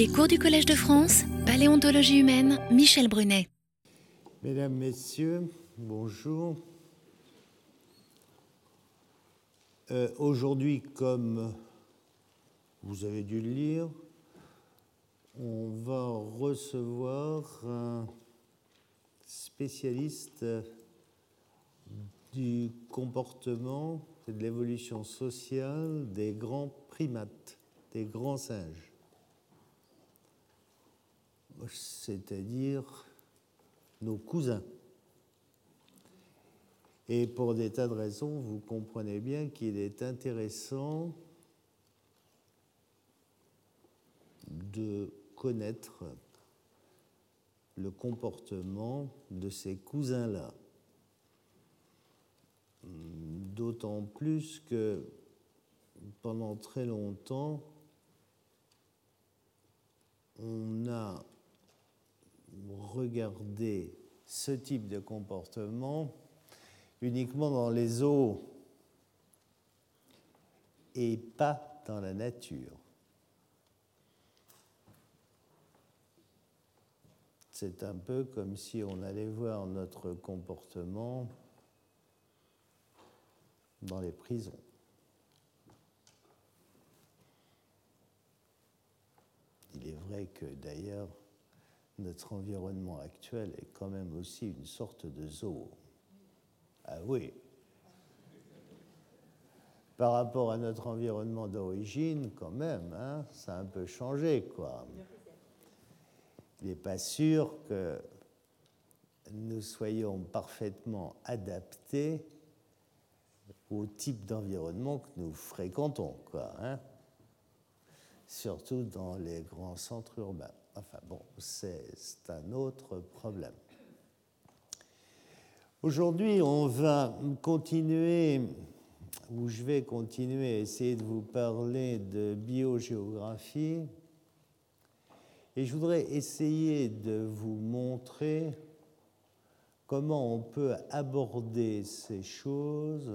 Les cours du Collège de France, Paléontologie humaine, Michel Brunet. Mesdames, Messieurs, bonjour. Euh, Aujourd'hui, comme vous avez dû le lire, on va recevoir un spécialiste du comportement et de l'évolution sociale des grands primates, des grands singes, c'est-à-dire nos cousins. Et pour des tas de raisons, vous comprenez bien qu'il est intéressant de connaître le comportement de ces cousins-là. D'autant plus que pendant très longtemps, on a regardé ce type de comportement uniquement dans les eaux et pas dans la nature. C'est un peu comme si on allait voir notre comportement dans les prisons. Il est vrai que d'ailleurs, notre environnement actuel est quand même aussi une sorte de zoo. Ah oui. Par rapport à notre environnement d'origine, quand même, hein, ça a un peu changé, quoi. Il n'est pas sûr que nous soyons parfaitement adaptés au type d'environnement que nous fréquentons, quoi. Hein Surtout dans les grands centres urbains. Enfin bon, c'est un autre problème. Aujourd'hui, on va continuer, ou je vais continuer à essayer de vous parler de biogéographie. Et je voudrais essayer de vous montrer comment on peut aborder ces choses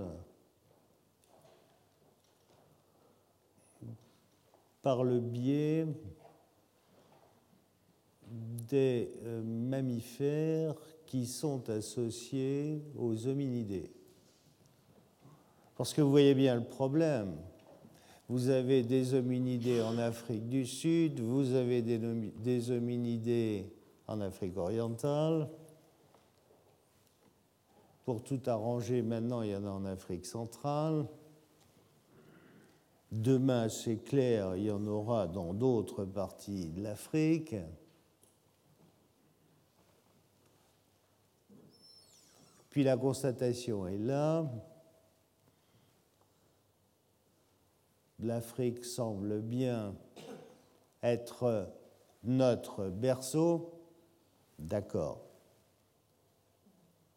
par le biais des euh, mammifères qui sont associés aux hominidés. Parce que vous voyez bien le problème. Vous avez des hominidés en Afrique du Sud, vous avez des, des hominidés en Afrique orientale. Pour tout arranger, maintenant, il y en a en Afrique centrale. Demain, c'est clair, il y en aura dans d'autres parties de l'Afrique. Puis la constatation est là. L'Afrique semble bien être notre berceau. D'accord.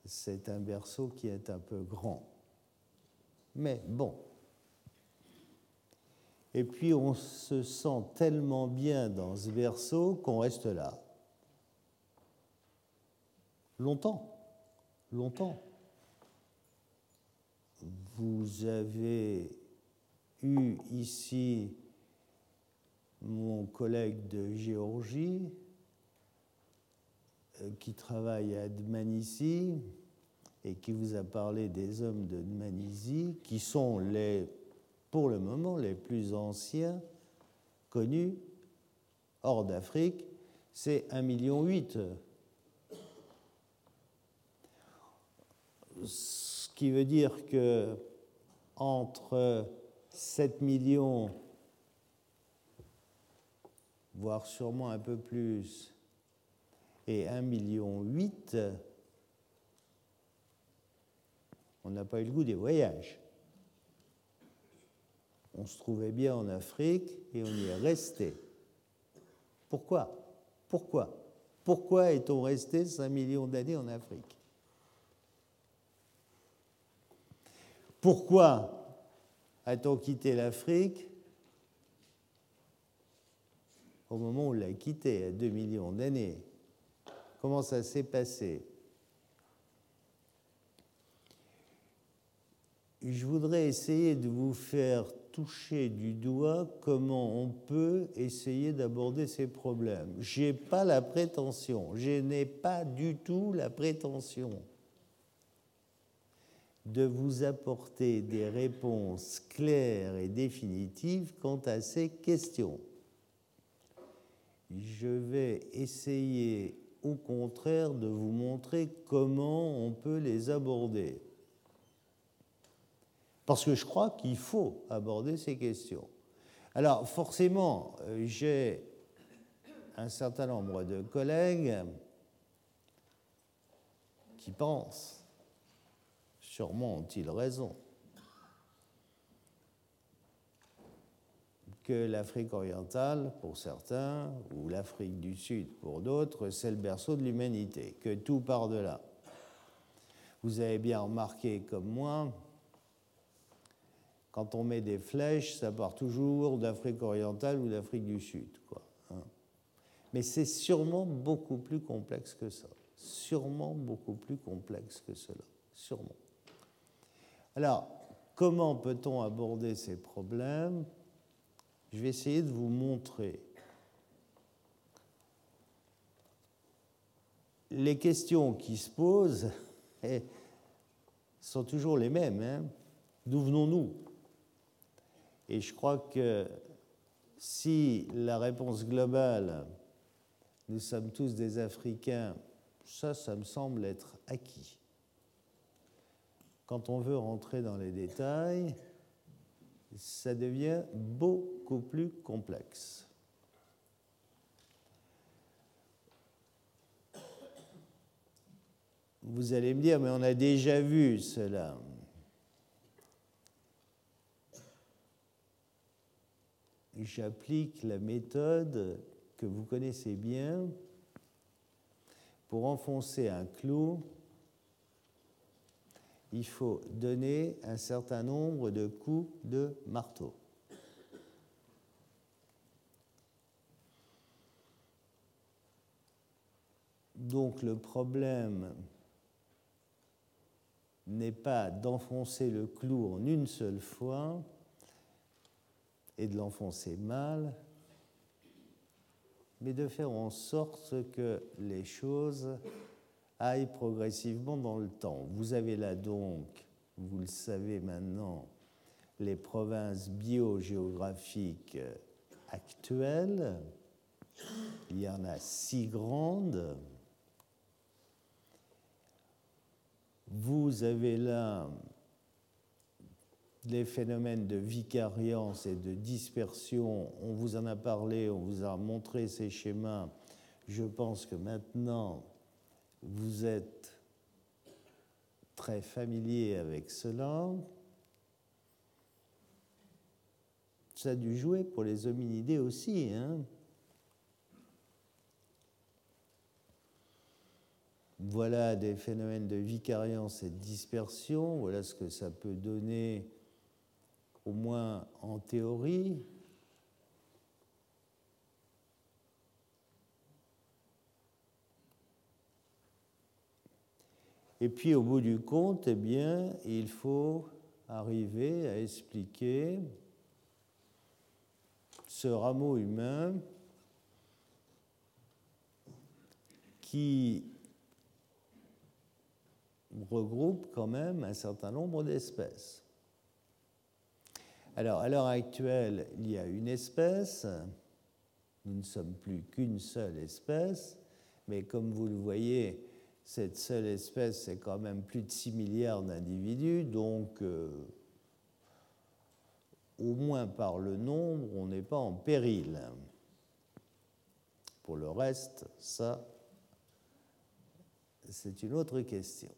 C'est un berceau qui est un peu grand. Mais bon, et puis on se sent tellement bien dans ce berceau qu'on reste là. Longtemps, longtemps. Vous avez eu ici mon collègue de Géorgie euh, qui travaille à Dmanisi et qui vous a parlé des hommes de Dmanisi, qui sont les pour le moment les plus anciens connus hors d'Afrique, c'est 1,8 million. Ce qui veut dire que entre 7 millions, voire sûrement un peu plus, et 1,8 million, on n'a pas eu le goût des voyages. On se trouvait bien en Afrique et on y est resté. Pourquoi? Pourquoi? Pourquoi est-on resté 5 millions d'années en Afrique? Pourquoi a-t-on quitté l'Afrique au moment où on l'a quitté, à 2 millions d'années? Comment ça s'est passé? Je voudrais essayer de vous faire toucher du doigt comment on peut essayer d'aborder ces problèmes. Je n'ai pas la prétention, je n'ai pas du tout la prétention de vous apporter des réponses claires et définitives quant à ces questions. Je vais essayer au contraire de vous montrer comment on peut les aborder. Parce que je crois qu'il faut aborder ces questions. Alors forcément, j'ai un certain nombre de collègues qui pensent, sûrement ont-ils raison, que l'Afrique orientale, pour certains, ou l'Afrique du Sud, pour d'autres, c'est le berceau de l'humanité, que tout part de là. Vous avez bien remarqué, comme moi, quand on met des flèches, ça part toujours d'Afrique orientale ou d'Afrique du Sud. Hein. Mais c'est sûrement beaucoup plus complexe que ça. Sûrement beaucoup plus complexe que cela. Sûrement. Alors, comment peut-on aborder ces problèmes? Je vais essayer de vous montrer les questions qui se posent sont toujours les mêmes. Hein. D'où venons-nous? Et je crois que si la réponse globale, nous sommes tous des Africains, ça, ça me semble être acquis. Quand on veut rentrer dans les détails, ça devient beaucoup plus complexe. Vous allez me dire, mais on a déjà vu cela. J'applique la méthode que vous connaissez bien pour enfoncer un clou il faut donner un certain nombre de coups de marteau. Donc le problème n'est pas d'enfoncer le clou en une seule fois et de l'enfoncer mal, mais de faire en sorte que les choses aille progressivement dans le temps. Vous avez là donc, vous le savez maintenant, les provinces biogéographiques actuelles. Il y en a six grandes. Vous avez là les phénomènes de vicariance et de dispersion. On vous en a parlé, on vous a montré ces schémas. Je pense que maintenant, vous êtes très familier avec cela. Ça a dû jouer pour les hominidés aussi. Hein. Voilà des phénomènes de vicariance et de dispersion. Voilà ce que ça peut donner, au moins en théorie. Et puis au bout du compte, eh bien, il faut arriver à expliquer ce rameau humain qui regroupe quand même un certain nombre d'espèces. Alors, à l'heure actuelle, il y a une espèce, nous ne sommes plus qu'une seule espèce, mais comme vous le voyez, cette seule espèce, c'est quand même plus de 6 milliards d'individus, donc euh, au moins par le nombre, on n'est pas en péril. Pour le reste, ça, c'est une autre question.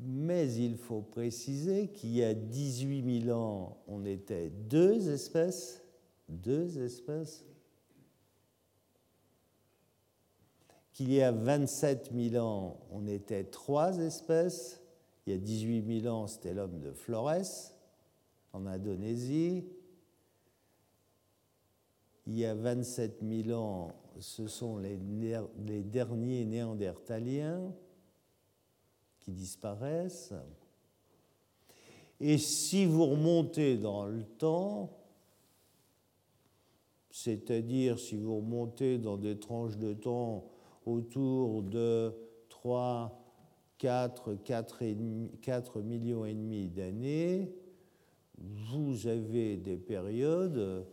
Mais il faut préciser qu'il y a 18 000 ans, on était deux espèces, deux espèces, qu'il y a 27 000 ans, on était trois espèces. Il y a 18 000 ans, c'était l'homme de Flores, en Indonésie. Il y a 27 000 ans, ce sont les, les derniers néandertaliens qui disparaissent. Et si vous remontez dans le temps, c'est-à-dire si vous remontez dans des tranches de temps autour de 3, 4, 4, 4 millions et demi d'années, vous avez des périodes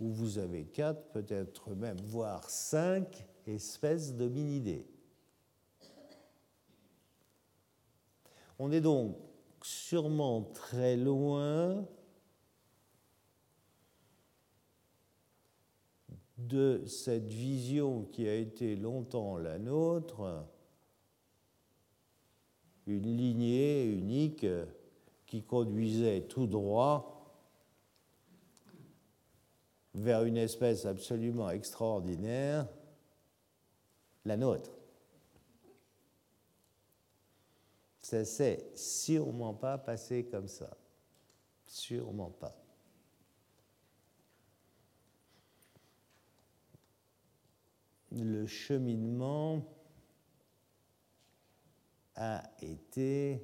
où vous avez 4, peut-être même, voire 5 espèces d'hominidés. On est donc sûrement très loin de cette vision qui a été longtemps la nôtre, une lignée unique qui conduisait tout droit vers une espèce absolument extraordinaire, la nôtre. Ça s'est sûrement pas passé comme ça. Sûrement pas. Le cheminement a été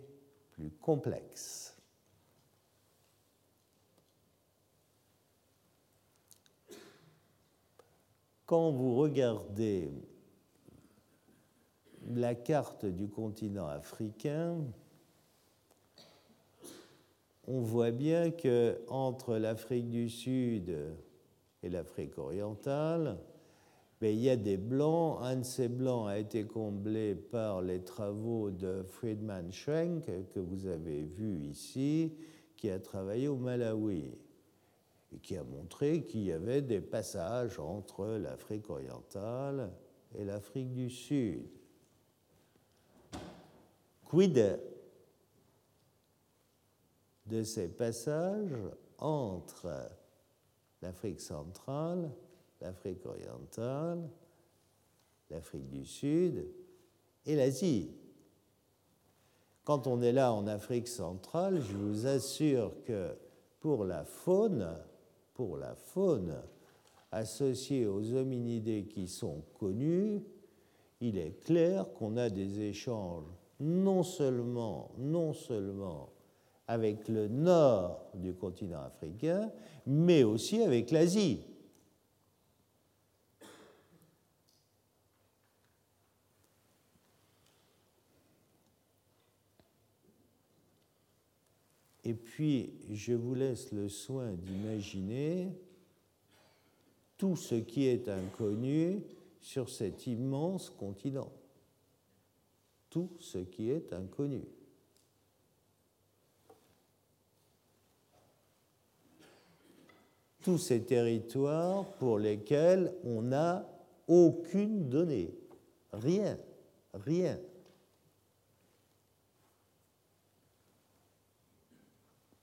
plus complexe. Quand vous regardez la carte du continent africain, on voit bien que entre l'Afrique du Sud et l'Afrique orientale, a des blancs. Un de ces blancs a été comblé par les travaux de Friedman Schwenk, que vous avez vu ici, qui a travaillé au Malawi et qui a montré qu'il y avait des passages entre l'Afrique orientale et l'Afrique du Sud. Quid de ces passages entre l'Afrique centrale, l'Afrique orientale, l'Afrique du Sud et l'Asie. Quand on est là en Afrique centrale, je vous assure que pour la faune, pour la faune associée aux hominidés qui sont connus, il est clair qu'on a des échanges non seulement, non seulement avec le nord du continent africain, mais aussi avec l'Asie. Et puis, je vous laisse le soin d'imaginer tout ce qui est inconnu sur cet immense continent tout ce qui est inconnu. Tous ces territoires pour lesquels on n'a aucune donnée, rien, rien.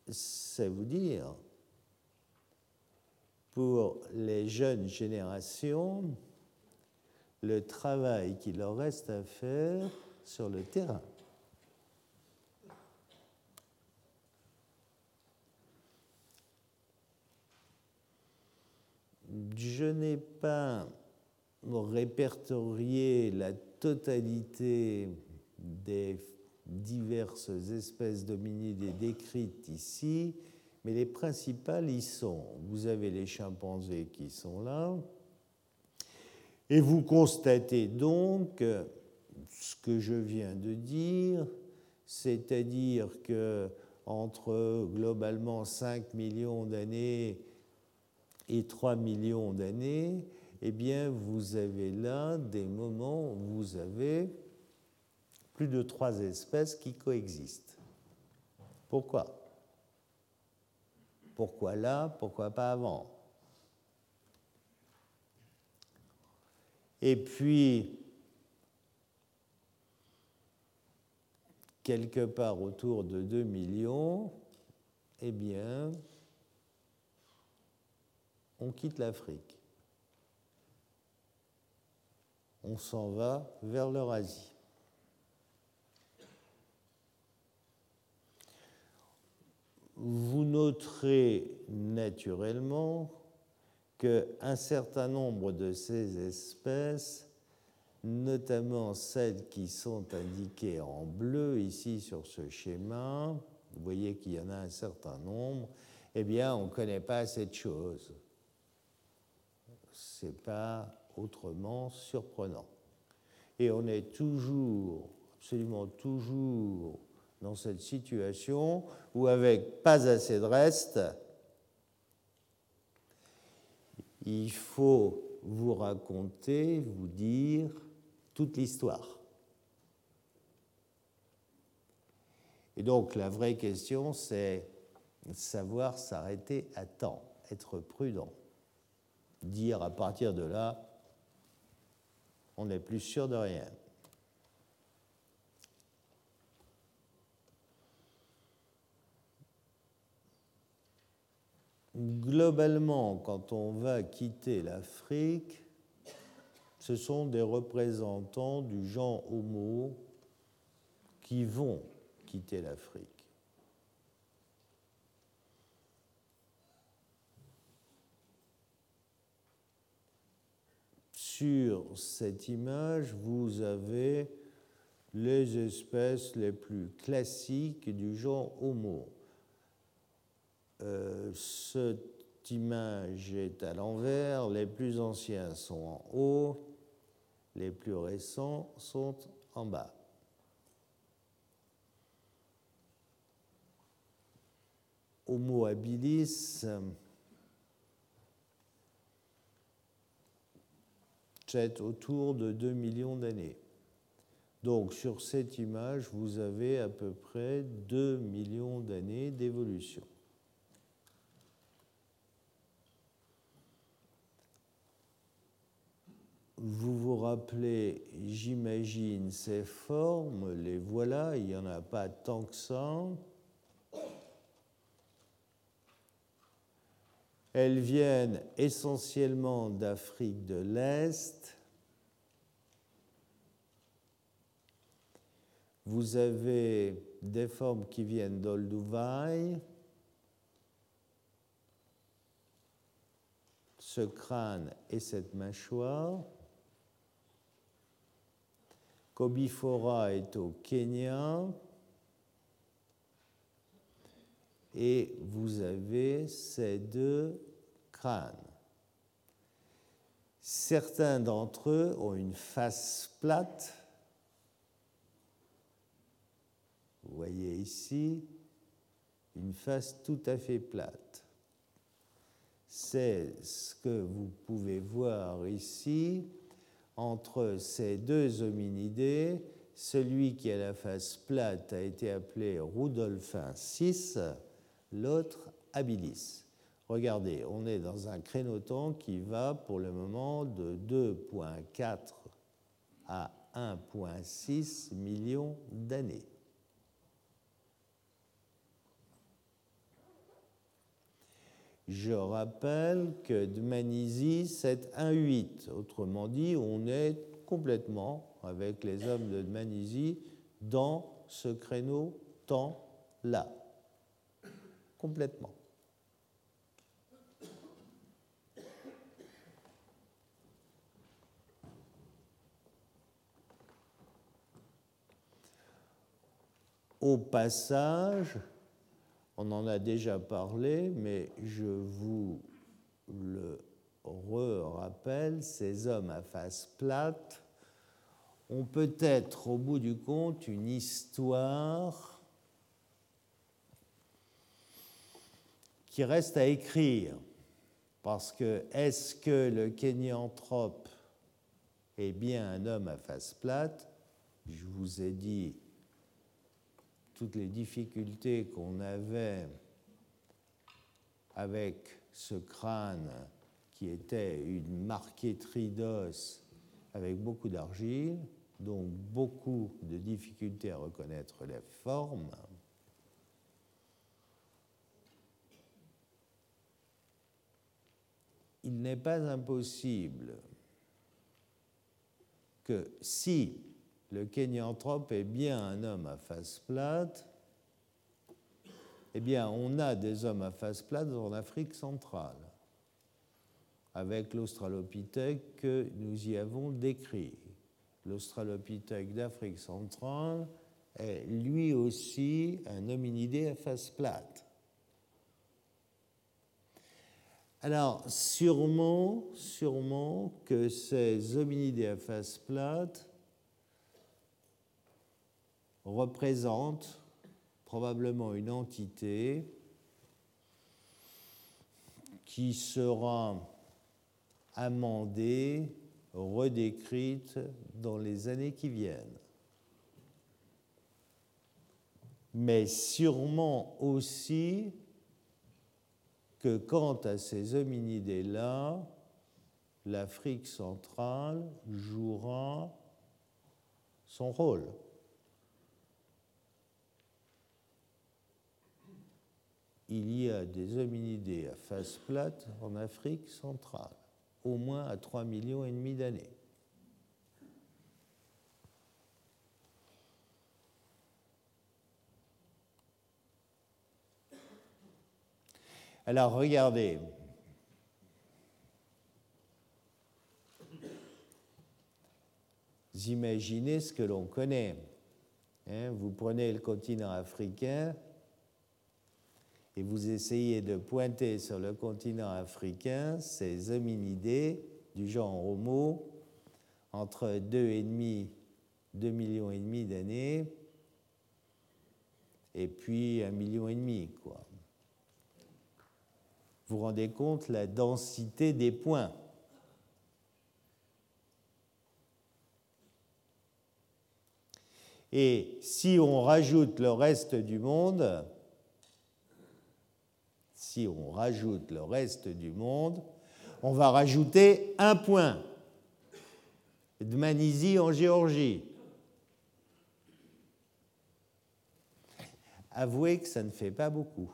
C'est vous dire, pour les jeunes générations, le travail qu'il leur reste à faire sur le terrain. Je n'ai pas répertorié la totalité des diverses espèces d'hominidés décrites ici, mais les principales y sont. Vous avez les chimpanzés qui sont là, et vous constatez donc ce que je viens de dire, c'est-à-dire que entre globalement 5 millions d'années et 3 millions d'années, eh bien, vous avez là des moments où vous avez plus de trois espèces qui coexistent. Pourquoi? Pourquoi là? Pourquoi pas avant? Et puis, quelque part autour de 2 millions, eh bien, on quitte l'Afrique. On s'en va vers l'Eurasie. Vous noterez naturellement qu'un certain nombre de ces espèces notamment celles qui sont indiquées en bleu ici sur ce schéma, vous voyez qu'il y en a un certain nombre, eh bien, on ne connaît pas cette chose. Ce n'est pas autrement surprenant. Et on est toujours, absolument toujours, dans cette situation où, avec pas assez de reste, il faut vous raconter, vous dire toute l'histoire. Et donc la vraie question, c'est savoir s'arrêter à temps, être prudent. Dire à partir de là, on n'est plus sûr de rien. Globalement, quand on va quitter l'Afrique, ce sont des représentants du genre Homo qui vont quitter l'Afrique. Sur cette image, vous avez les espèces les plus classiques du genre Homo. Euh, cette image est à l'envers, les plus anciens sont en haut, les plus récents sont en bas. Homo habilis c'est autour de 2 millions d'années. Donc sur cette image, vous avez à peu près 2 millions d'années d'évolution. Vous vous rappelez, j'imagine, ces formes, les voilà, il n'y en a pas tant que ça. Elles viennent essentiellement d'Afrique de l'Est. Vous avez des formes qui viennent d'Olduvai. Ce crâne et cette mâchoire. Kobifora est au Kenya. Et vous avez ces deux crânes. Certains d'entre eux ont une face plate. Vous voyez ici une face tout à fait plate. C'est ce que vous pouvez voir ici entre ces deux hominidés, celui qui a la face plate a été appelé Rudolphin VI, l'autre habilis. Regardez, on est dans un créneau-temps qui va pour le moment de 2,4 à 1,6 millions d'années. Je rappelle que de Manisie, c'est 1,8. Autrement dit, on est complètement, avec les hommes de Manisie, dans ce créneau-temps-là. Complètement. Au passage, on en a déjà parlé, mais je vous le rappelle, ces hommes à face plate ont peut-être au bout du compte une histoire qui reste à écrire. Parce que est-ce que le kénianthrope est bien un homme à face plate? Je vous ai dit toutes les difficultés qu'on avait avec ce crâne qui était une marqueterie d'os avec beaucoup d'argile, donc beaucoup de difficultés à reconnaître les formes. Il n'est pas impossible que si le kénianthrope est bien un homme à face plate, eh bien, on a des hommes à face plate en Afrique centrale, avec l'Australopithèque que nous y avons décrit. L'Australopithèque d'Afrique centrale est lui aussi un hominidé à face plate. Alors, sûrement, sûrement que ces hominidés à face plate représentent probablement une entité qui sera amendée, redécrite dans les années qui viennent. Mais sûrement aussi que quant à ces hominidés-là, l'Afrique centrale jouera son rôle. Il y a des hominidés à face plate en Afrique centrale, au moins à 3 millions et demi d'années. Alors regardez. Imaginez ce que l'on connaît. Hein. vous prenez le continent africain et vous essayez de pointer sur le continent africain ces hominidés du genre Homo entre 2,5 2 millions et demi d'années et puis un million et demi. Vous vous rendez compte la densité des points? Et si on rajoute le reste du monde, si on rajoute le reste du monde, on va rajouter un point de Manisie en Géorgie. Avouez que ça ne fait pas beaucoup.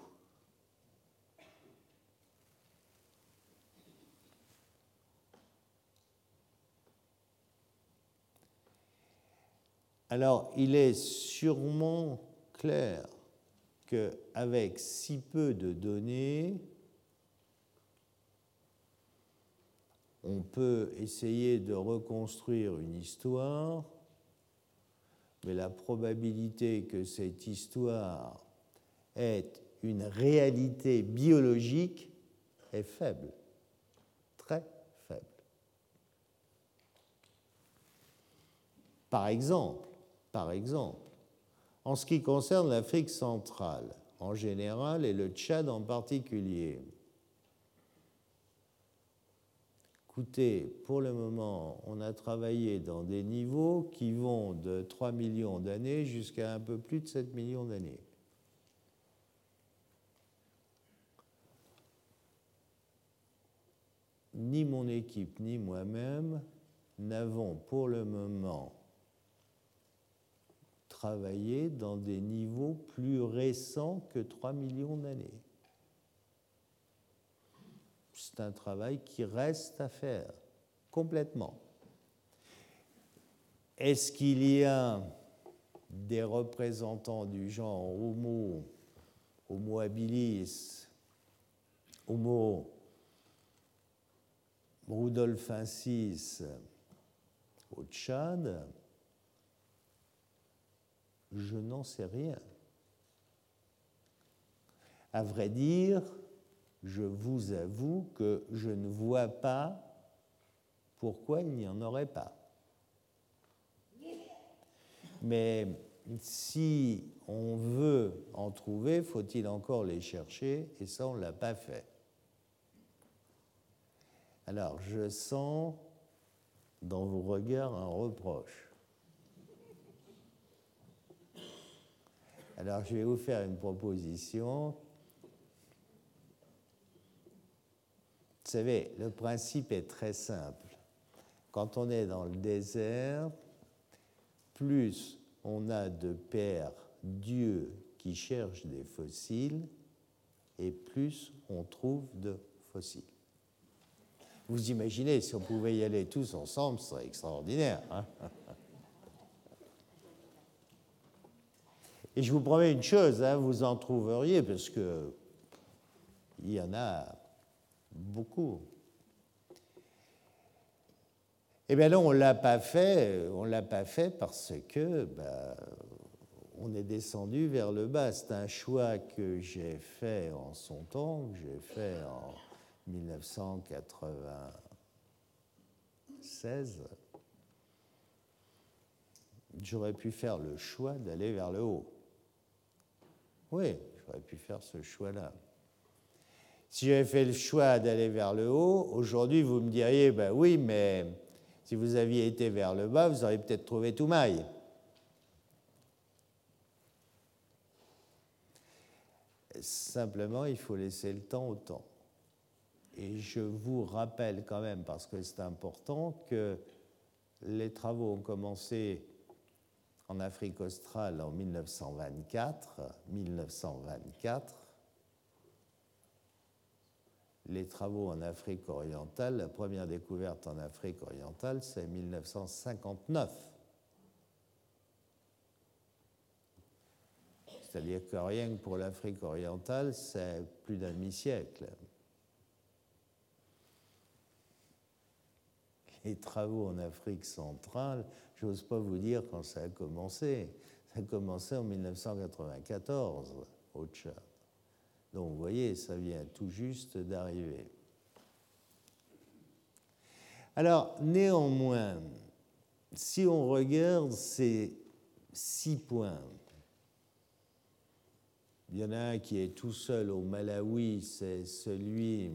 Alors, il est sûrement clair qu'avec si peu de données, on peut essayer de reconstruire une histoire, mais la probabilité que cette histoire ait une réalité biologique est faible, très faible. Par exemple, par exemple, en ce qui concerne l'Afrique centrale en général et le Tchad en particulier. Écoutez, pour le moment, on a travaillé dans des niveaux qui vont de 3 millions d'années jusqu'à un peu plus de 7 millions d'années. Ni mon équipe ni moi-même n'avons pour le moment travailler dans des niveaux plus récents que 3 millions d'années. C'est un travail qui reste à faire complètement. Est-ce qu'il y a des représentants du genre Homo, Homo habilis, Homo rudolfensis au Tchad je n'en sais rien. À vrai dire, je vous avoue que je ne vois pas pourquoi il n'y en aurait pas. Mais si on veut en trouver, faut-il encore les chercher Et ça, on ne l'a pas fait. Alors, je sens dans vos regards un reproche. Alors je vais vous faire une proposition. Vous savez, le principe est très simple. Quand on est dans le désert, plus on a de pères dieux qui cherchent des fossiles, et plus on trouve de fossiles. Vous imaginez, si on pouvait y aller tous ensemble, ce serait extraordinaire. Hein? Et je vous promets une chose, hein, vous en trouveriez, parce que il y en a beaucoup. Eh bien non, on l'a pas fait, on l'a pas fait parce que ben, on est descendu vers le bas. C'est un choix que j'ai fait en son temps, que j'ai fait en 1996. J'aurais pu faire le choix d'aller vers le haut. Oui, j'aurais pu faire ce choix-là. Si j'avais fait le choix d'aller vers le haut, aujourd'hui vous me diriez, ben oui, mais si vous aviez été vers le bas, vous auriez peut-être trouvé tout maille. Simplement, il faut laisser le temps au temps. Et je vous rappelle quand même, parce que c'est important, que les travaux ont commencé en Afrique australe en 1924. 1924. Les travaux en Afrique orientale, la première découverte en Afrique orientale, c'est 1959. C'est-à-dire que rien que pour l'Afrique orientale, c'est plus d'un demi-siècle. Les travaux en Afrique centrale, j'ose pas vous dire quand ça a commencé. Ça a commencé en 1994 au Tchad. Donc vous voyez, ça vient tout juste d'arriver. Alors, néanmoins, si on regarde ces six points, il y en a un qui est tout seul au Malawi, c'est celui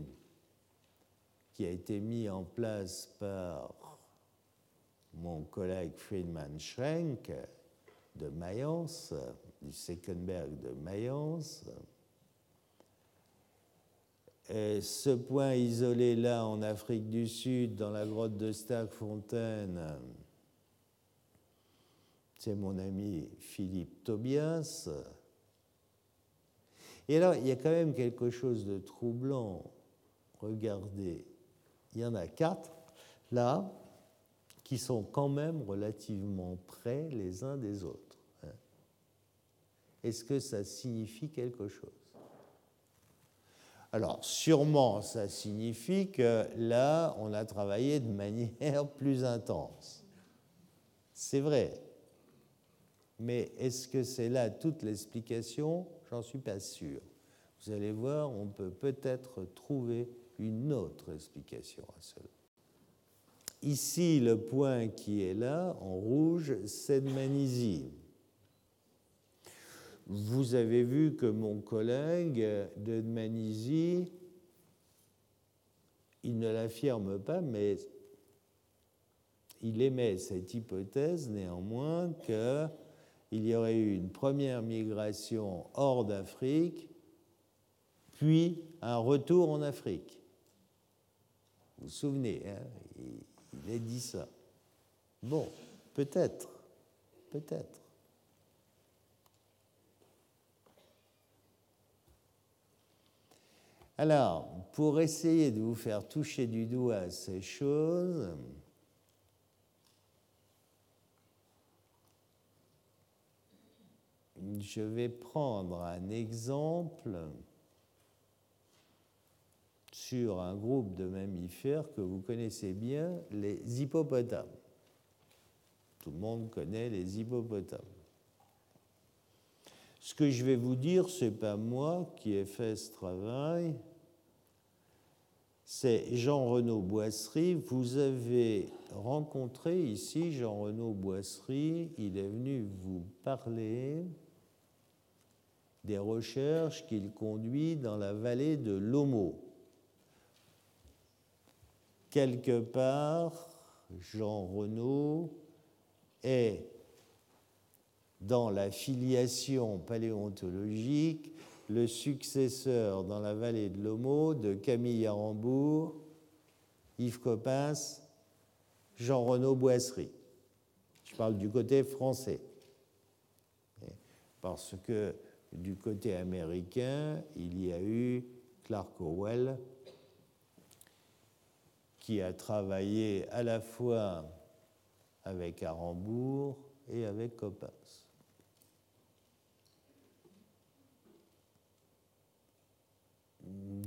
qui a été mis en place par mon collègue Friedman Schrenk de Mayence, du Seckenberg de Mayence. Et ce point isolé là en Afrique du Sud, dans la grotte de Stagfontein, c'est mon ami Philippe Tobias. Et alors, il y a quand même quelque chose de troublant. Regardez, il y en a quatre là qui sont quand même relativement près les uns des autres. Hein. Est-ce que ça signifie quelque chose? Alors, sûrement, ça signifie que là, on a travaillé de manière plus intense. C'est vrai. Mais est-ce que c'est là toute l'explication? J'en suis pas sûr. Vous allez voir, on peut peut-être trouver une autre explication à cela. Ici, le point qui est là, en rouge, c'est de Manisie. Vous avez vu que mon collègue de Manisie, il ne l'affirme pas, mais il émet cette hypothèse néanmoins qu'il y aurait eu une première migration hors d'Afrique, puis un retour en Afrique. Vous vous souvenez, hein il, a dit ça. Bon, peut-être, peut-être. Alors, pour essayer de vous faire toucher du doigt ces choses, je vais prendre un exemple sur un groupe de mammifères que vous connaissez bien, les hippopotames. Tout le monde connaît les hippopotames. Ce que je vais vous dire, ce n'est pas moi qui ai fait ce travail, c'est Jean-Renaud Boisserie. Vous avez rencontré ici Jean-Renaud Boisserie, il est venu vous parler des recherches qu'il conduit dans la vallée de l'Homo quelque part, Jean Renaud est dans la filiation paléontologique le successeur dans la vallée de l'Homo de Camille Arambourg, Yves Coppens, Jean Renaud Boisserie. Je parle du côté français. Parce que du côté américain, il y a eu Clark Howell qui a travaillé à la fois avec Arambourg et avec Coppens.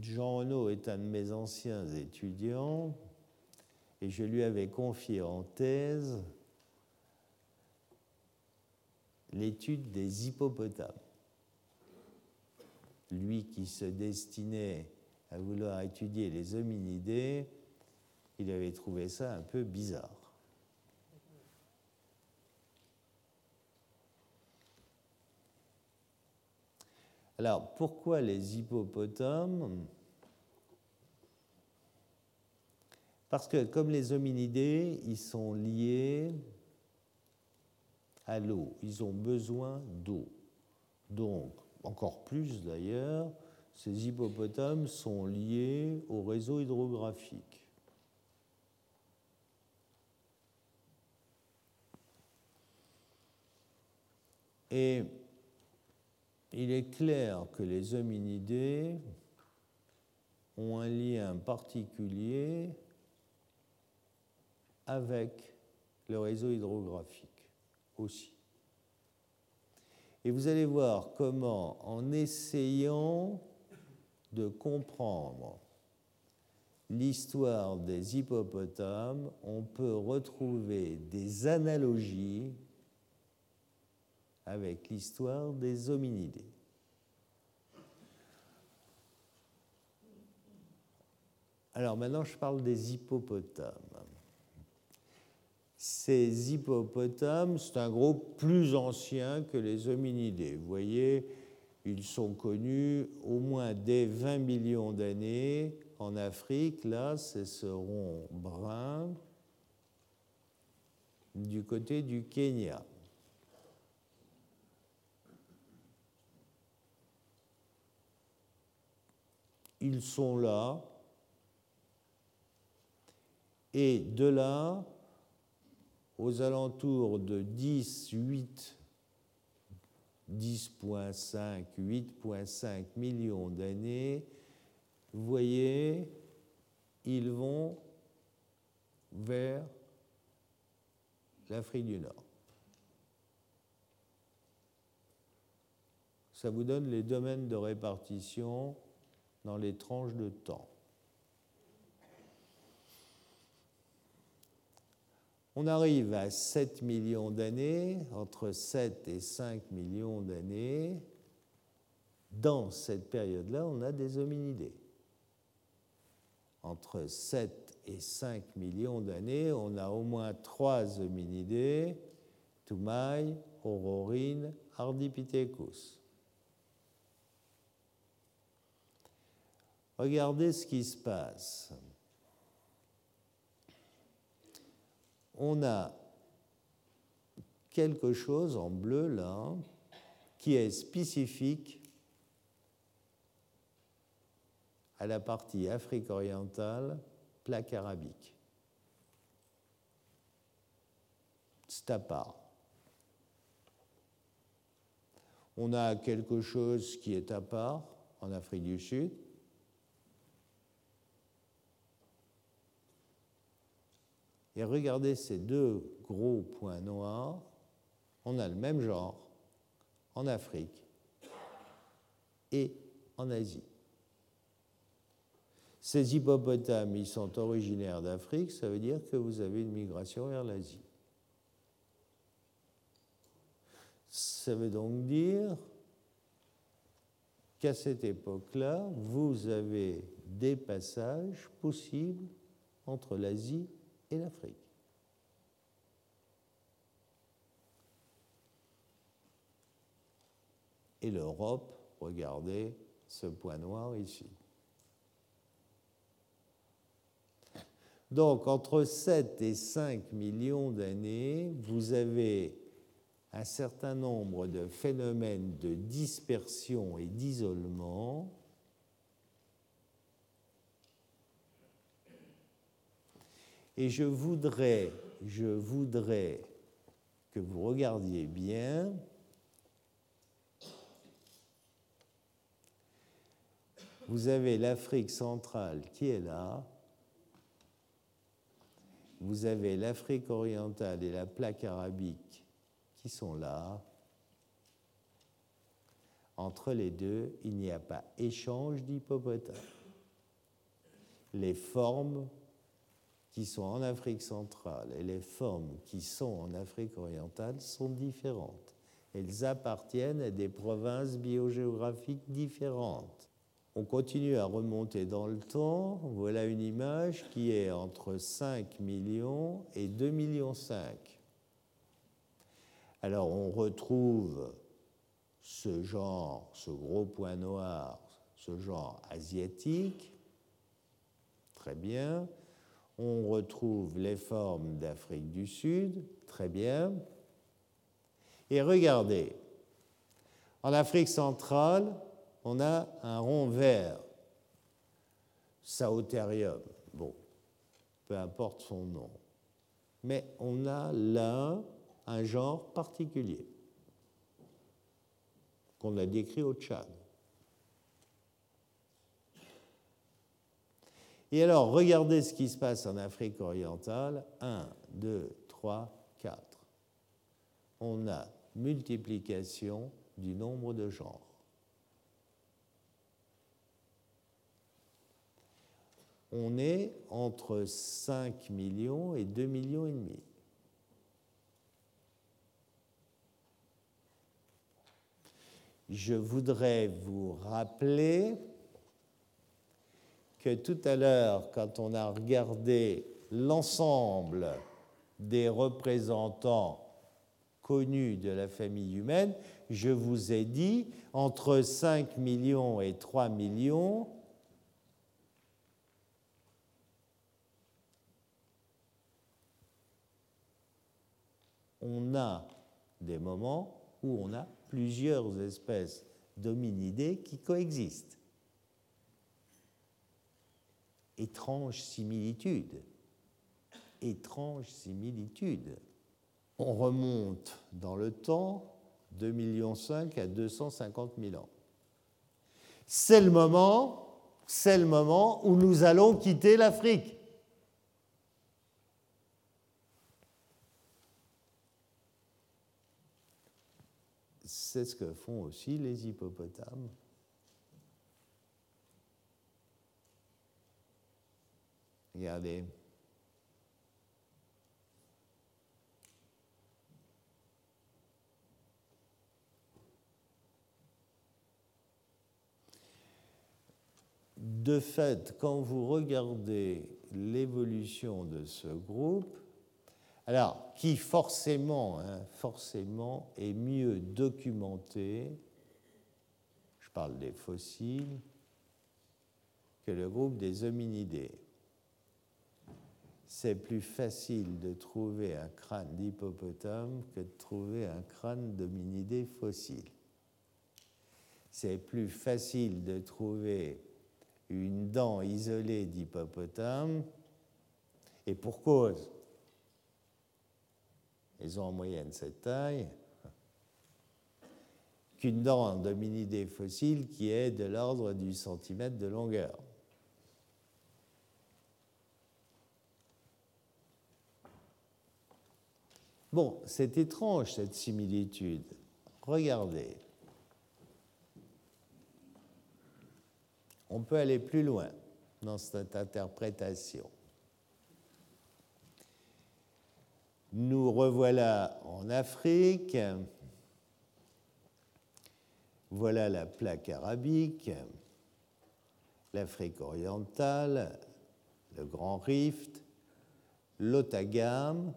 Jean Renaud est un de mes anciens étudiants et je lui avais confié en thèse l'étude des hippopotames. Lui qui se destinait à vouloir étudier les hominidés, il avait trouvé ça un peu bizarre. Alors, pourquoi les hippopotames? Parce que comme les hominidés, ils sont liés à l'eau. Ils ont besoin d'eau. Donc, encore plus d'ailleurs, ces hippopotames sont liés au réseau hydrographique. Et il est clair que les hominidés ont un lien particulier avec le réseau hydrographique aussi. Et vous allez voir comment, en essayant de comprendre l'histoire des hippopotames, on peut retrouver des analogies avec l'histoire des hominidés. Alors maintenant, je parle des hippopotames. Ces hippopotames, c'est un groupe plus ancien que les hominidés. Vous voyez, ils sont connus au moins dès 20 millions d'années en Afrique. Là, ce rond brun du côté du Kenya. Ils sont là, et de là, aux alentours de 10, 8, 10.5, 8.5 millions d'années, vous voyez, ils vont vers l'Afrique du Nord. Ça vous donne les domaines de répartition dans les tranches de temps. On arrive à 7 millions d'années, entre 7 et 5 millions d'années. Dans cette période-là, on a des hominidés. Entre 7 et 5 millions d'années, on a au moins trois hominidés, Toumaï, Aurorine, Ardipithecus. Regardez ce qui se passe. On a quelque chose en bleu là qui est spécifique à la partie Afrique orientale, plaque arabique. C'est à part. On a quelque chose qui est à part en Afrique du Sud, Et regardez ces deux gros points noirs, on a le même genre en Afrique et en Asie. Ces hippopotames, ils sont originaires d'Afrique, ça veut dire que vous avez une migration vers l'Asie. Ça veut donc dire qu'à cette époque-là, vous avez des passages possibles entre l'Asie et l'Afrique. Et l'Europe, regardez ce point noir ici. Donc, entre 7 et 5 millions d'années, vous avez un certain nombre de phénomènes de dispersion et d'isolement Et je voudrais, je voudrais que vous regardiez bien Vous avez l'Afrique centrale qui est là. Vous avez l'Afrique orientale et la plaque arabique qui sont là. Entre les deux, il n'y a pas échange d'hippopotames. Les formes qui sont en Afrique centrale et les formes qui sont en Afrique orientale sont différentes. Elles appartiennent à des provinces biogéographiques différentes. On continue à remonter dans le temps. Voilà une image qui est entre 5 millions et 2 millions 5. Alors on retrouve ce genre, ce gros point noir, ce genre asiatique. Très bien. On retrouve les formes d'Afrique du Sud. Très bien. Et regardez, en Afrique centrale, on a un rond vert, Sauterium. Bon, peu importe son nom. Mais on a là un genre particulier qu'on a décrit au Tchad. Et alors, regardez ce qui se passe en Afrique orientale. 1, 2, 3, 4. On a multiplication du nombre de genres. On est entre 5 millions et 2 millions et demi. Je voudrais vous rappeler que tout à l'heure, quand on a regardé l'ensemble des représentants connus de la famille humaine, je vous ai dit entre 5 millions et 3 millions, on a des moments où on a plusieurs espèces d'hominidés qui coexistent. Étrange similitude. Étrange similitude on remonte dans le temps 2,5 millions à 250 000 ans. C'est le moment, c'est le moment où nous allons quitter l'Afrique. C'est ce que font aussi les hippopotames. Regardez. de fait, quand vous regardez l'évolution de ce groupe, alors qui forcément, hein, forcément est mieux documenté, je parle des fossiles, que le groupe des hominidés. C'est plus facile de trouver un crâne d'hippopotame que de trouver un crâne d'hominidés fossile. C'est plus facile de trouver une dent isolée d'hippopotame, et pour cause. Ils ont en moyenne cette taille, qu'une dent d'hominidés fossile qui est de l'ordre du centimètre de longueur. Bon, c'est étrange cette similitude. Regardez. On peut aller plus loin dans cette interprétation. Nous revoilà en Afrique. Voilà la plaque arabique, l'Afrique orientale, le Grand Rift. L'Otagam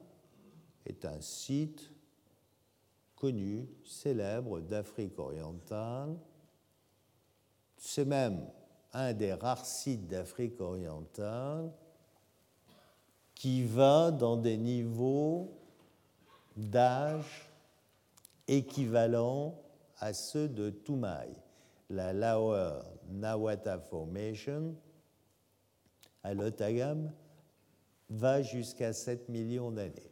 est un site connu, célèbre d'Afrique orientale. C'est même un des rares sites d'Afrique orientale qui va dans des niveaux d'âge équivalents à ceux de Toumaï, la Lower Nawata Formation à l'Otagam va jusqu'à 7 millions d'années.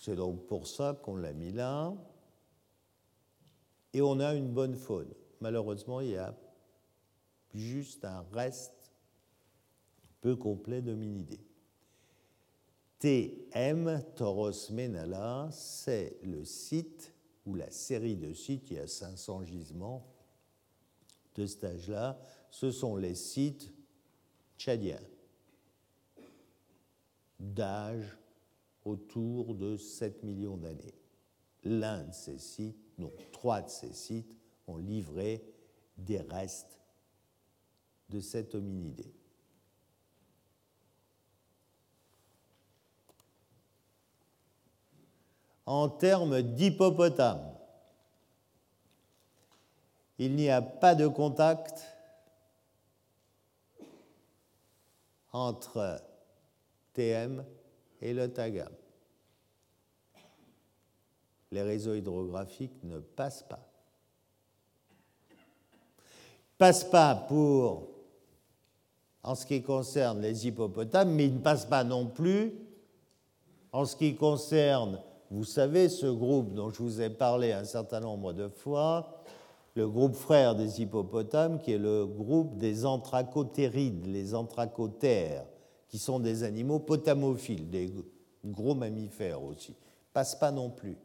C'est donc pour ça qu'on l'a mis là et on a une bonne faune. Malheureusement, il y a juste un reste peu complet d'hominidés. TM, Toros Menala, c'est le site ou la série de sites, il y a 500 gisements de cet âge-là, ce sont les sites tchadiens d'âge autour de 7 millions d'années. L'un de ces sites, non, trois de ces sites ont livré des restes de cet hominidé. En termes d'hippopotame, il n'y a pas de contact entre TM et le tagam. Les réseaux hydrographiques ne passent pas. Passent pas pour, en ce qui concerne les hippopotames, mais ils ne passent pas non plus en ce qui concerne, vous savez, ce groupe dont je vous ai parlé un certain nombre de fois, le groupe frère des hippopotames, qui est le groupe des anthracotérides, les anthracotères, qui sont des animaux potamophiles, des gros mammifères aussi, passe pas non plus.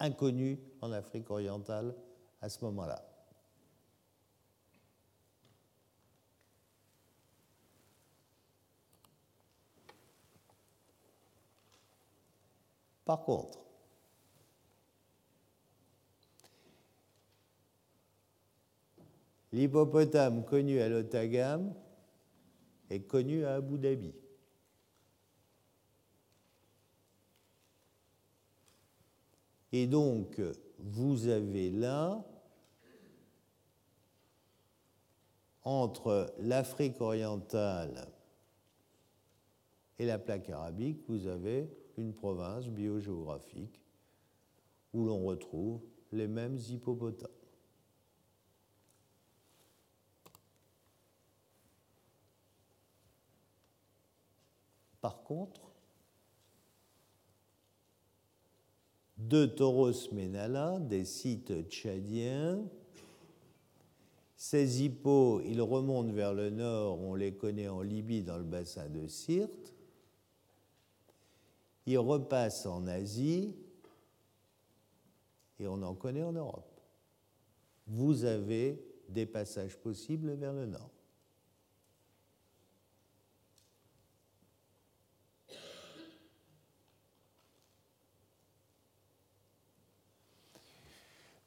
Inconnus en Afrique orientale à ce moment-là. Par contre, L'hippopotame connu à l'Otagam est connu à Abu Dhabi. Et donc, vous avez là, entre l'Afrique orientale et la plaque arabique, vous avez une province biogéographique où l'on retrouve les mêmes hippopotames. Par contre, deux tauros ménala, des sites tchadiens. Ces hippos, ils remontent vers le nord, on les connaît en Libye dans le bassin de Sirte. Ils repassent en Asie et on en connaît en Europe. Vous avez des passages possibles vers le nord.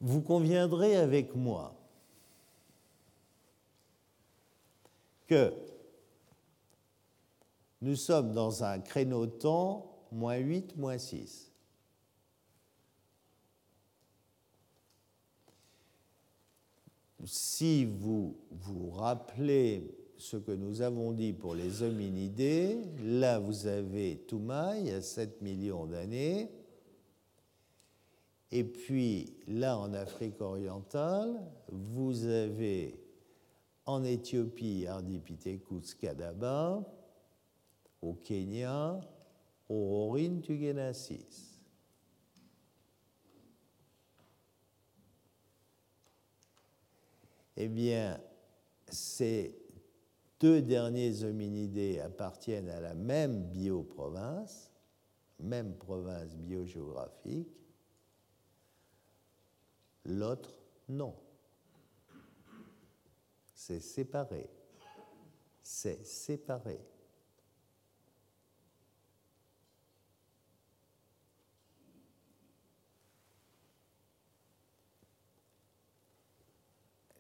Vous conviendrez avec moi que nous sommes dans un créneau temps moins 8, moins 6. Si vous vous rappelez ce que nous avons dit pour les hominidés, là vous avez Toumaï à 7 millions d'années, et puis là, en Afrique orientale, vous avez en Éthiopie Ardipithecus kadaba, au Kenya, Aurorine tugenasis. Eh bien, ces deux derniers hominidés appartiennent à la même bioprovince, même province biogéographique, l'autre non. C'est séparé. C'est séparé.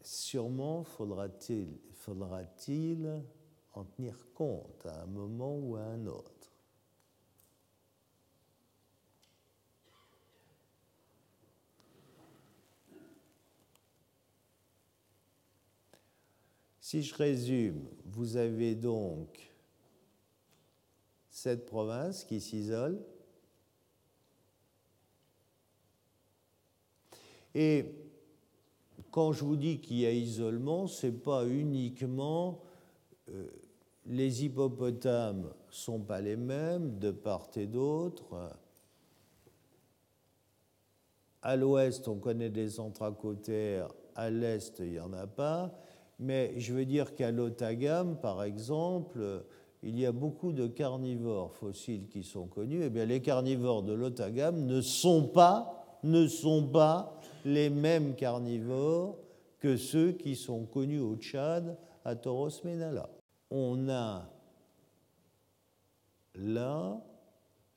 Sûrement faudra-t-il faudra en tenir compte à un moment ou à un autre. Si je résume, vous avez donc cette province qui s'isole. Et quand je vous dis qu'il y a isolement, ce n'est pas uniquement euh, les hippopotames sont pas les mêmes de part et d'autre. À l'ouest, on connaît des anthracotères, à l'est, il n'y en a pas. Mais je veux dire qu'à l'Otagam, par exemple, il y a beaucoup de carnivores fossiles qui sont connus. Eh bien, les carnivores de l'Otagam ne sont pas, ne sont pas les mêmes carnivores que ceux qui sont connus au Tchad, à Toros Menala. On a là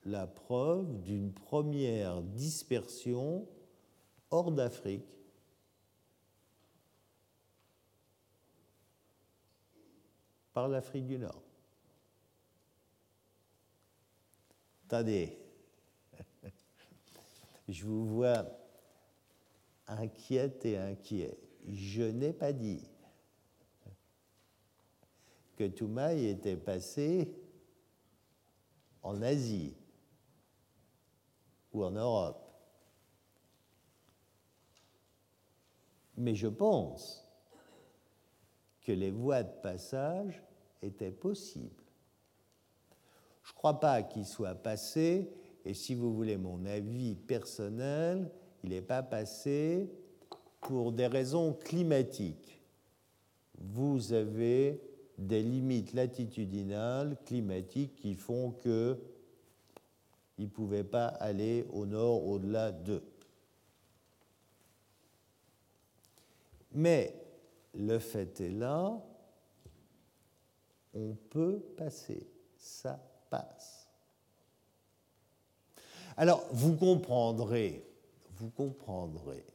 la preuve d'une première dispersion hors d'Afrique par l'Afrique du Nord. Attendez, je vous vois inquiète et inquiet. Je n'ai pas dit que Toumaï était passé en Asie ou en Europe. Mais je pense que les voies de passage étaient possibles. Je ne crois pas qu'il soit passé, et si vous voulez mon avis personnel, il n'est pas passé pour des raisons climatiques. Vous avez des limites latitudinales climatiques qui font que il ne pouvait pas aller au nord au-delà d'eux. Mais le fait est là, on peut passer, ça passe. Alors, vous comprendrez, vous comprendrez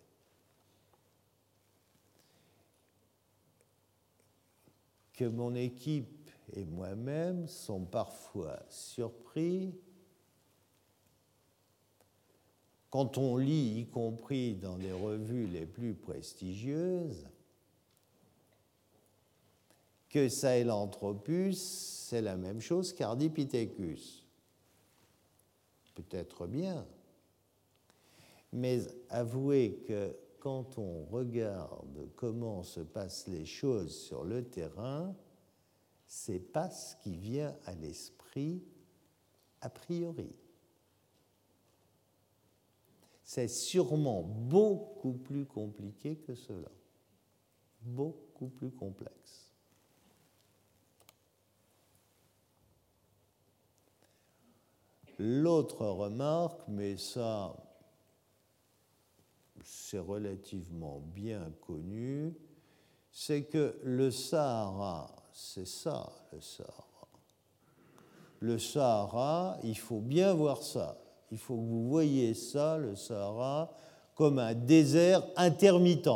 que mon équipe et moi-même sont parfois surpris quand on lit, y compris dans les revues les plus prestigieuses, que Sahelanthropus, c'est la même chose qu'Ardipithecus. Peut-être bien, mais avouez que quand on regarde comment se passent les choses sur le terrain, c'est pas ce qui vient à l'esprit a priori. C'est sûrement beaucoup plus compliqué que cela, beaucoup plus complexe. L'autre remarque, mais ça, c'est relativement bien connu, c'est que le Sahara, c'est ça le Sahara. Le Sahara, il faut bien voir ça. Il faut que vous voyez ça, le Sahara, comme un désert intermittent.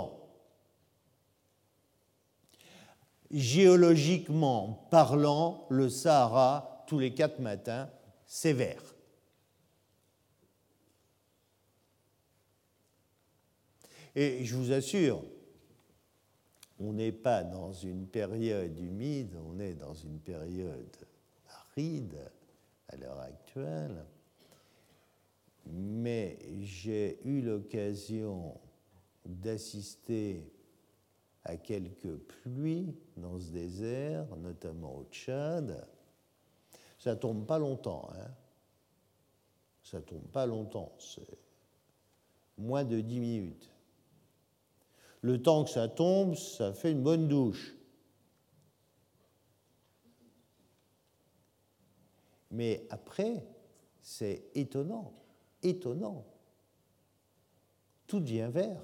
Géologiquement parlant, le Sahara, tous les quatre matins, vert. Et je vous assure, on n'est pas dans une période humide, on est dans une période aride à l'heure actuelle. Mais j'ai eu l'occasion d'assister à quelques pluies dans ce désert, notamment au Tchad. Ça tombe pas longtemps, hein. Ça tombe pas longtemps, c'est moins de dix minutes. Le temps que ça tombe, ça fait une bonne douche. Mais après, c'est étonnant, étonnant. Tout devient vert.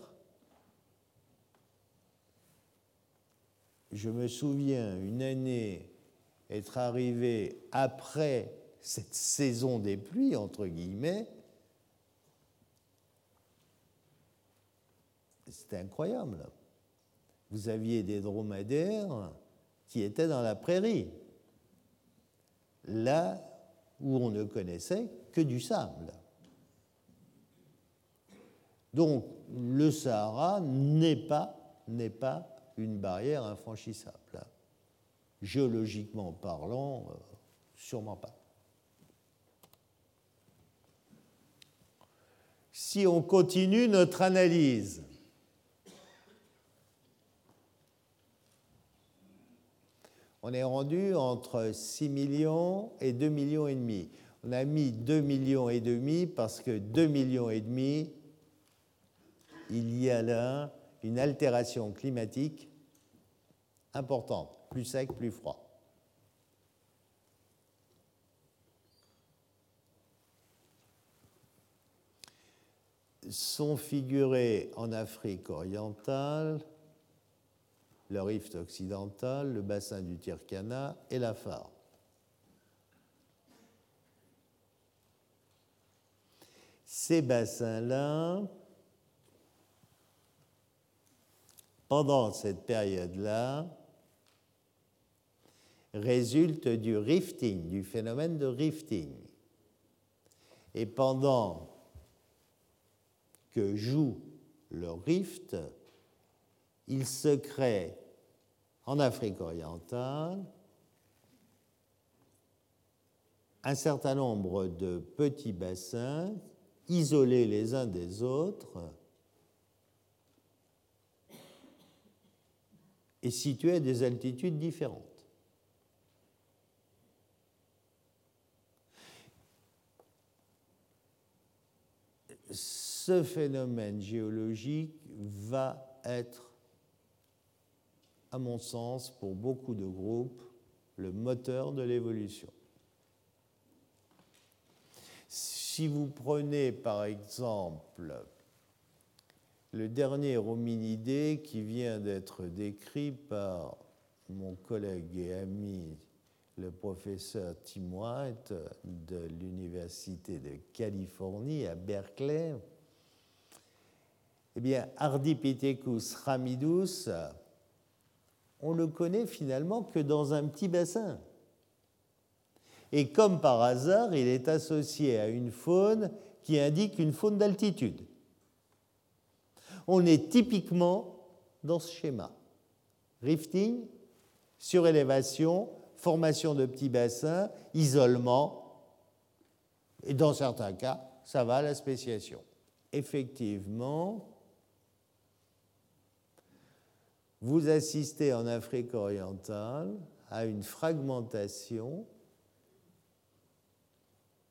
Je me souviens une année être arrivé après cette saison des pluies, entre guillemets, C'était incroyable. Vous aviez des dromadaires qui étaient dans la prairie, là où on ne connaissait que du sable. Donc le Sahara n'est pas, n'est pas une barrière infranchissable. Géologiquement parlant, euh, sûrement pas. Si on continue notre analyse, on est rendu entre 6 millions et 2 millions et demi. On a mis 2 millions et demi parce que 2 millions et demi, il y a là une altération climatique importante, plus sec, plus froid. Sont figurés en Afrique orientale le rift occidental, le bassin du Tirkana et la Phare. ces bassins-là, pendant cette période-là, résultent du rifting, du phénomène de rifting. Et pendant que joue le rift, il se crée en Afrique orientale un certain nombre de petits bassins isolés les uns des autres et situés à des altitudes différentes. Ce phénomène géologique va être, à mon sens, pour beaucoup de groupes, le moteur de l'évolution. Si vous prenez par exemple le dernier hominidé qui vient d'être décrit par mon collègue et ami le professeur Tim White de l'Université de Californie à Berkeley, eh bien, Ardipithecus ramidus, on le connaît finalement que dans un petit bassin. Et comme par hasard, il est associé à une faune qui indique une faune d'altitude. On est typiquement dans ce schéma. Rifting, surélévation, formation de petits bassins, isolement, et dans certains cas, ça va à la spéciation. Effectivement, vous assistez en Afrique orientale à une fragmentation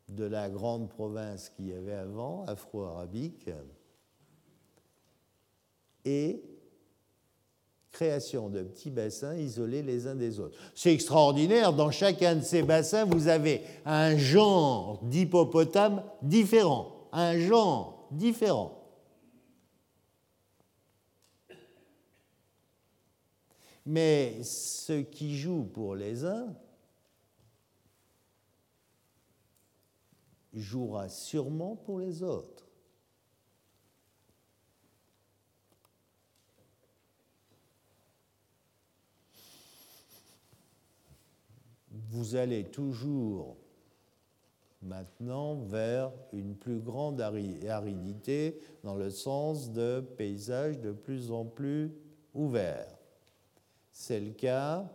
de la grande province qu'il y avait avant, afro-arabique, et création de petits bassins isolés les uns des autres. C'est extraordinaire, dans chacun de ces bassins, vous avez un genre d'hippopotame différent, un genre différent. Mais ce qui joue pour les uns jouera sûrement pour les autres. Vous allez toujours maintenant vers une plus grande aridité dans le sens de paysages de plus en plus ouverts. C'est le cas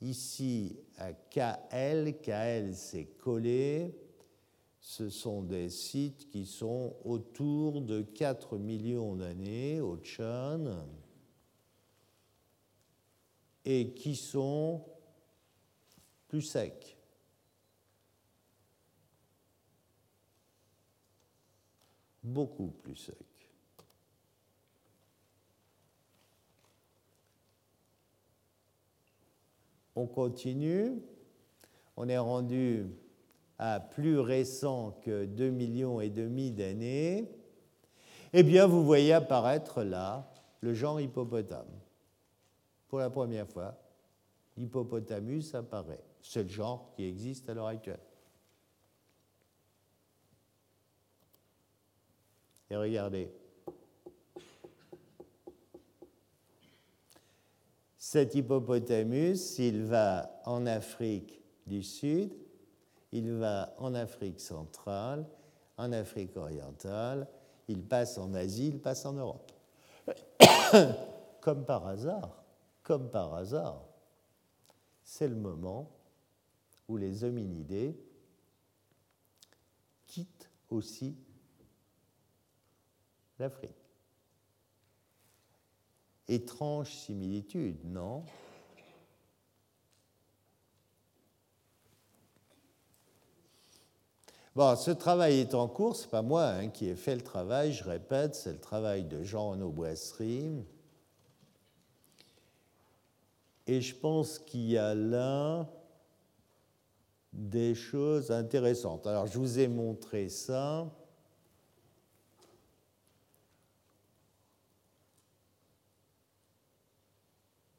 ici à KL. KL, c'est collé. Ce sont des sites qui sont autour de 4 millions d'années au Tchad et qui sont plus secs. Beaucoup plus secs. On continue. On est rendu à plus récent que 2 millions et demi d'années. Eh bien, vous voyez apparaître là le genre hippopotame. Pour la première fois, Hippopotamus apparaît. C'est le genre qui existe à l'heure actuelle. Et regardez, Cet hippopotamus, il va en Afrique du Sud, il va en Afrique centrale, en Afrique orientale, il passe en Asie, il passe en Europe. comme par hasard, comme par hasard, c'est le moment où les hominidés quittent aussi l'Afrique. Étrange similitude, non? Bon, ce travail est en cours, ce n'est pas moi hein, qui ai fait le travail, je répète, c'est le travail de Jean-Renaud Boisserie. Et je pense qu'il y a là des choses intéressantes. Alors, je vous ai montré ça.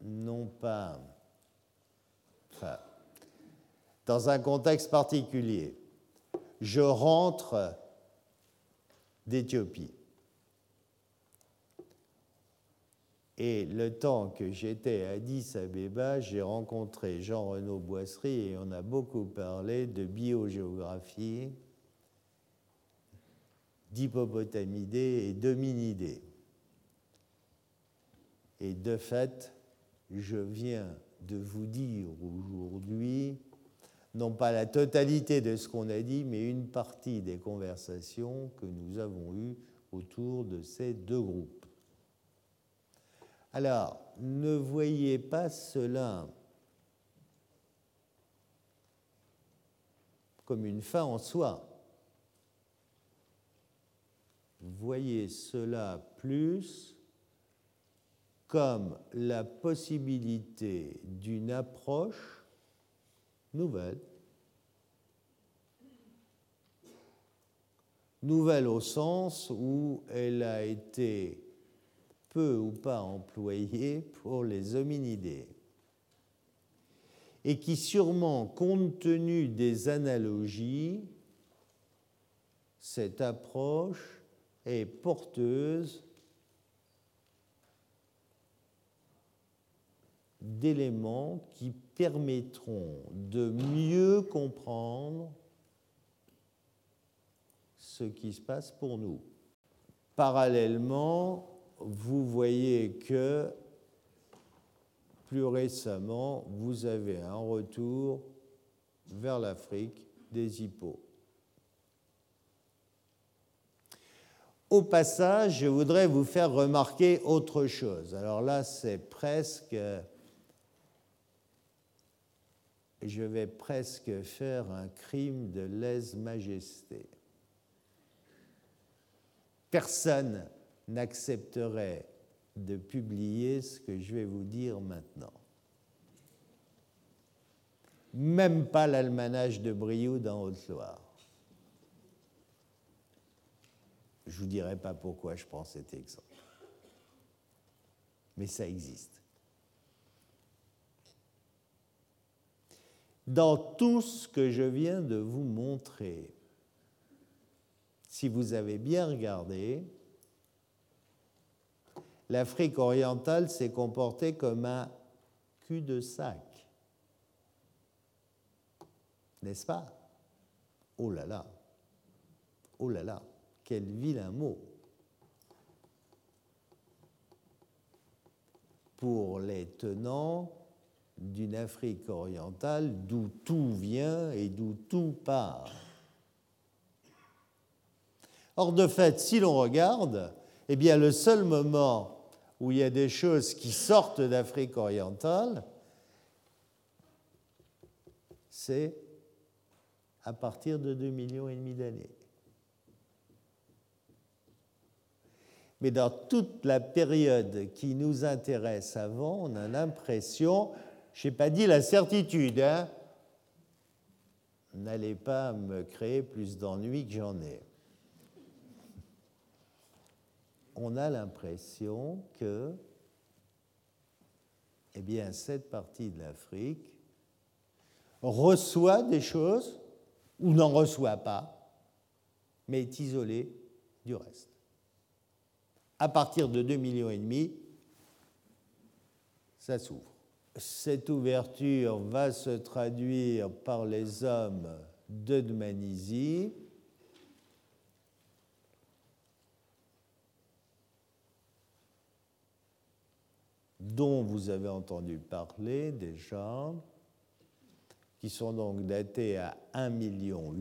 Non pas, dans un contexte particulier. Je rentre d'Éthiopie. Et le temps que j'étais à Addis Abeba, j'ai rencontré Jean-Renaud Boisserie et on a beaucoup parlé de biogéographie, d'hippopotamidés et d'hominidés. Et de fait, je viens de vous dire aujourd'hui, non pas la totalité de ce qu'on a dit, mais une partie des conversations que nous avons eues autour de ces deux groupes. Alors, ne voyez pas cela comme une fin en soi. Voyez cela plus comme la possibilité d'une approche nouvelle. Nouvelle au sens où elle a été peu ou pas employé pour les hominidés, et qui sûrement, compte tenu des analogies, cette approche est porteuse d'éléments qui permettront de mieux comprendre ce qui se passe pour nous. Parallèlement, vous voyez que plus récemment, vous avez un retour vers l'Afrique des hippos. Au passage, je voudrais vous faire remarquer autre chose. Alors là, c'est presque... Je vais presque faire un crime de lèse-majesté. Personne n'accepterait de publier ce que je vais vous dire maintenant. Même pas l'almanach de Brioude en Haute-Loire. Je ne vous dirai pas pourquoi je prends cet exemple. Mais ça existe. Dans tout ce que je viens de vous montrer, si vous avez bien regardé, l'Afrique orientale s'est comportée comme un cul-de-sac. N'est-ce pas? Oh là là. Oh là là. Quel vilain mot. Pour les tenants d'une Afrique orientale d'où tout vient et d'où tout part. Or, de fait, si l'on regarde, eh bien, le seul moment où il y a des choses qui sortent d'Afrique orientale, c'est à partir de 2 millions et demi d'années. Mais dans toute la période qui nous intéresse avant, on a l'impression, je n'ai pas dit la certitude, hein, n'allez pas me créer plus d'ennuis que j'en ai. on a l'impression que eh bien, cette partie de l'Afrique reçoit des choses ou n'en reçoit pas, mais est isolée du reste. À partir de 2 millions ça s'ouvre. Cette ouverture va se traduire par les hommes de Dmanisie, dont vous avez entendu parler déjà, qui sont donc datés à 1,8 million.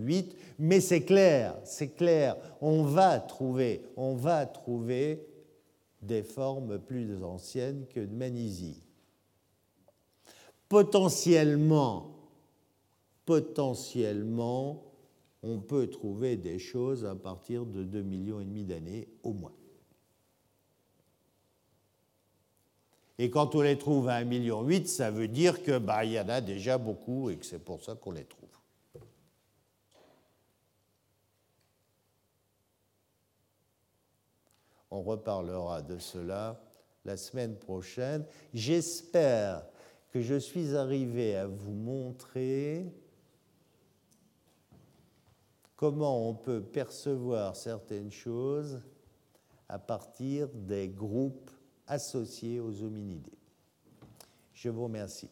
Mais c'est clair, c'est clair, on va trouver, on va trouver des formes plus anciennes que de Manisie. Potentiellement, potentiellement, on peut trouver des choses à partir de 2,5 millions et demi d'années au moins. Et quand on les trouve à 1,8 million, ça veut dire qu'il bah, y en a déjà beaucoup et que c'est pour ça qu'on les trouve. On reparlera de cela la semaine prochaine. J'espère que je suis arrivé à vous montrer comment on peut percevoir certaines choses à partir des groupes associés aux hominidés. Je vous remercie.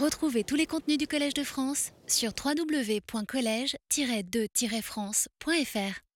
Retrouvez tous les contenus du Collège de France sur www.colège-2-france.fr.